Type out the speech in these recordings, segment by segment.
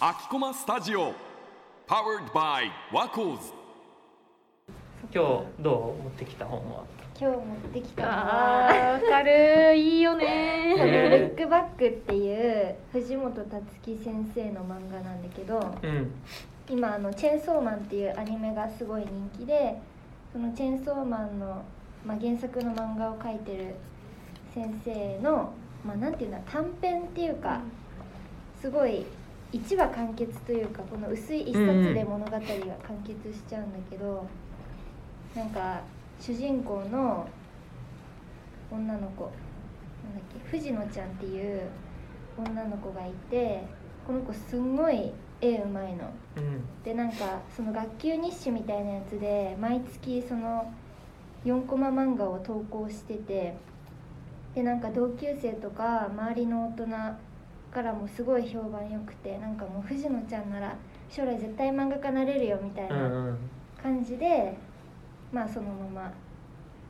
秋駒スタジオ Powered by ワコーズ今日どう持ってきた本は？今日持ってきたのあはーわかるいいよね。ルックバックっていう藤本つ樹先生の漫画なんだけどうん。今あのチェーンソーマンっていうアニメがすごい人気でそのチェーンソーマンの、まあ、原作の漫画を描いてる先生の、まあ、なんていうんだ短編っていうか、すごい一話完結というかこの薄い一冊で物語が完結しちゃうんだけど、なんか主人公の女の子なんだっけ藤野ちゃんっていう女の子がいてこの子すんごい絵うまいの。うんでなんかその学級日誌みたいなやつで毎月その4コマ漫画を投稿しててでなんか同級生とか周りの大人からもすごい評判良くてなんかもう藤野ちゃんなら将来絶対漫画家なれるよみたいなん感じで、まあそのまま、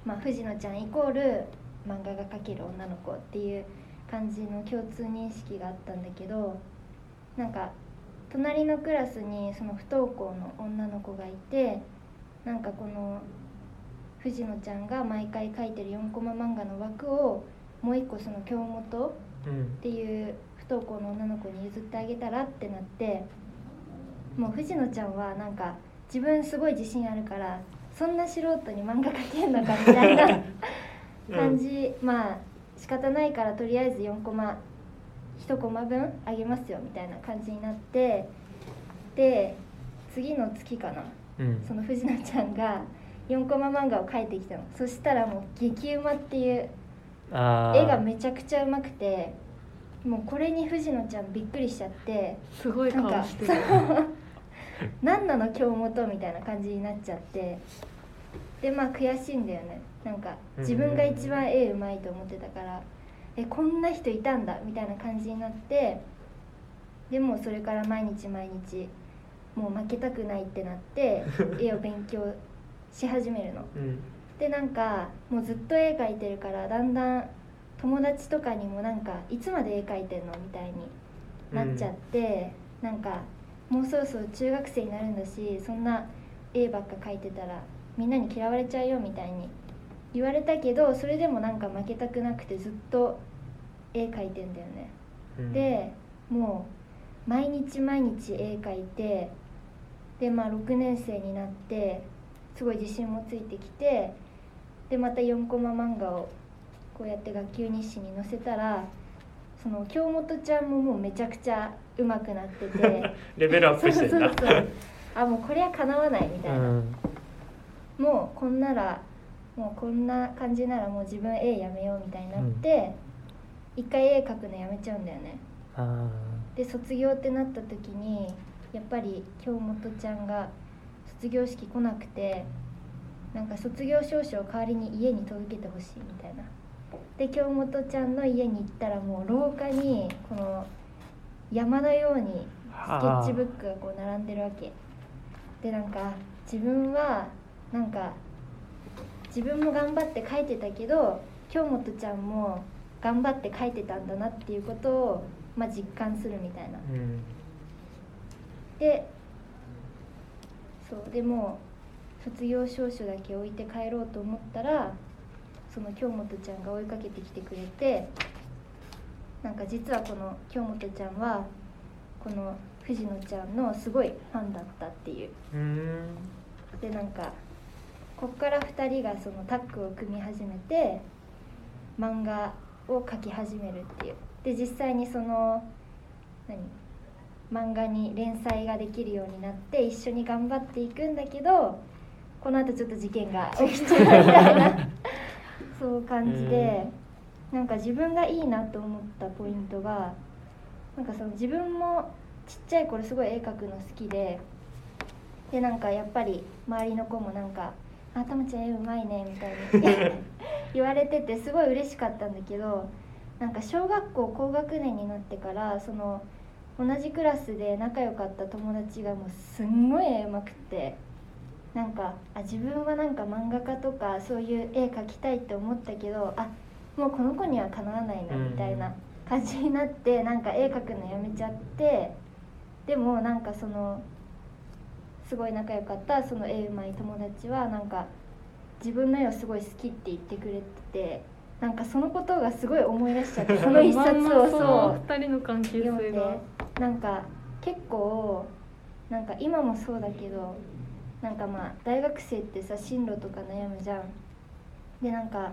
まあ、藤野ちゃんイコール漫画が描ける女の子っていう感じの共通認識があったんだけどなんか隣のクラスにその不登校の女の子がいてなんかこの藤野ちゃんが毎回描いてる4コマ漫画の枠をもう一個その京本うん。っていう不登校の女の子に譲ってあげたらってなってもう藤野ちゃんはなんか自分すごい自信あるからそんな素人に漫画描けんのかみたいな 感じ、まあ仕方ないからとりあえず4コマ1コマ分あげますよみたいな感じになってで次の月かなうん。その藤野ちゃんが4コマ漫画を描いてきたの。そしたらもう激うまっていう絵がめちゃくちゃうまくてもうこれに藤野ちゃんびっくりしちゃってすごいなんか顔してる。何なの京本みたいな感じになっちゃって。でまあ悔しいんだよね。なんか自分が一番絵うまいと思ってたからえこんな人いたんだみたいな感じになってでもうそれから毎日毎日もう負けたくないってなって 絵を勉強し始めるの。うんでなんかもうずっと絵描いてるからだんだん友達とかにもなんかいつまで絵描いてんのみたいになっちゃって、なんかもうそろそろ中学生になるんだしそんな絵ばっか描いてたらみんなに嫌われちゃうよみたいに言われたけどそれでもなんか負けたくなくてずっと絵描いてんだよね。うんでもう毎日毎日絵描いてでまあ6年生になってすごい自信もついてきてでまた4コマ漫画をこうやって学級日誌に載せたらその京本ちゃんももうめちゃくちゃ上手くなってて。レベルアップしてんだ。そうそうそう。あもうこれはかなわないみたいな、うん。もうこんならもうこんな感じならもう自分絵やめようみたいになって、一回絵描くのやめちゃうんだよね。あで卒業ってなった時にやっぱり京本ちゃんが卒業式来なくてなんか卒業証書を代わりに家に届けてほしいみたいな。で京本ちゃんの家に行ったらもう廊下にこの山のようにスケッチブックがこう並んでるわけ。でなんか自分はなんか自分も頑張って書いてたけど京本ちゃんも頑張って書いてたんだなっていうことを、まあ、実感するみたいな。ーうん。でそう。でもう卒業証書だけ置いて帰ろうと思ったらその京本ちゃんが追いかけてきてくれてなんか実はこの京本ちゃんはこの藤野ちゃんのすごいファンだったっていう。うん。でなんかこっから2人がそのタッグを組み始めて漫画を描き始めるっていう。で実際にその何漫画に連載ができるようになって一緒に頑張っていくんだけどこのあとちょっと事件が 起きちゃうみたいな。そう感じで、なんか自分がいいなと思ったポイントがなんかその自分もちっちゃい頃すごい絵描くの好きででなんかやっぱり周りの子もなんか「あたまちゃん絵うまいね」みたいに 言われててすごい嬉しかったんだけどなんか小学校高学年になってからその同じクラスで仲良かった友達がもうすんごい絵うまくってなんかあ自分はなんか漫画家とかそういう絵描きたいって思ったけどあもうこの子にはかなわないなみたいな感じになってなんか絵描くのやめちゃってでもなんかそのすごい仲良かったその絵うまい友達はなんか自分の絵をすごい好きって言ってくれててなんかそのことがすごい思い出しちゃって その一冊をそう二人の関係読んで性がなんか結構なんか今もそうだけどなんかまあ大学生ってさ進路とか悩むじゃん。でなんか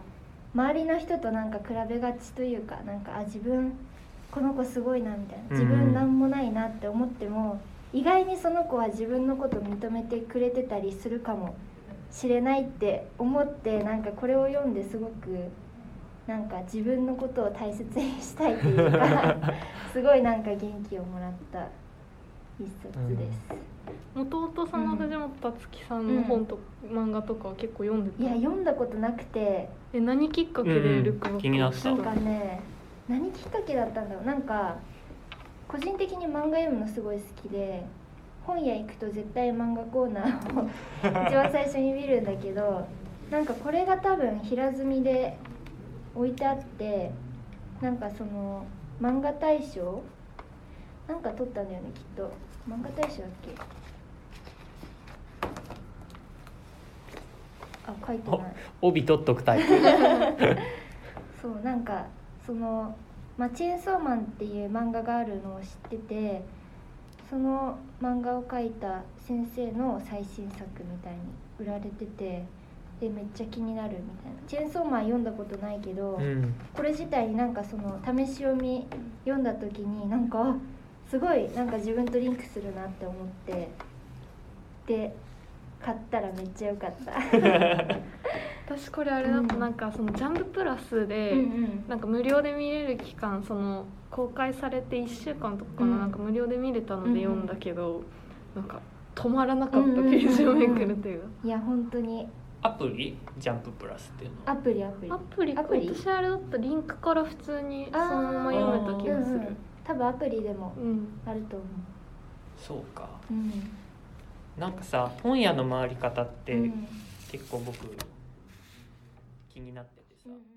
周りの人となんか比べがちというかなんかあ自分この子すごいなみたいな。自分なんもないなって思っても、意外にその子は自分のこと認めてくれてたりするかもしれないって思ってなんかこれを読んですごくなんか自分のことを大切にしたいというか すごいなんか元気をもらった一冊です。もともとその藤本つ樹さんの本と、漫画とかは結構読んでた。いや読んだことなくて。え何きっかけでうんルク気になった。なんかね何きっかけだったんだろう。なんか個人的に漫画読むのすごい好きで本屋行くと絶対漫画コーナーを一番最初に見るんだけど なんかこれが多分平積みで置いてあってなんかその漫画大賞なんか取ったんだよねきっと。漫画大賞だっけ？あ書いてない。帯取っとくタイプ。そうなんかその、まあ、チェーンソーマンっていう漫画があるのを知っててその漫画を描いた先生の最新作みたいに売られててでめっちゃ気になるみたいな。チェーンソーマン読んだことないけど、うん。これ自体になんかその試し読み読んだ時になんかあすごいなんか自分とリンクするなって思ってで買ったらめっちゃ良かった。私これあれだとうんなんかそのジャンププラスで、なんか無料で見れる期間その公開されて1週間とかかな,、うん。か無料で見れたので読んだけど、なんか止まらなかったページをめくるという。か、いや本当に。アプリ？ジャンププラスっていうのアプリアプリ。アプリ？アプリ。私あれだったリンクから普通にそのまま読めた気がする。うんうん多分アプリでもうん。あると思そうか。う、うん。なんかさ本屋の回り方ってうん。結構僕気になっててさ、うん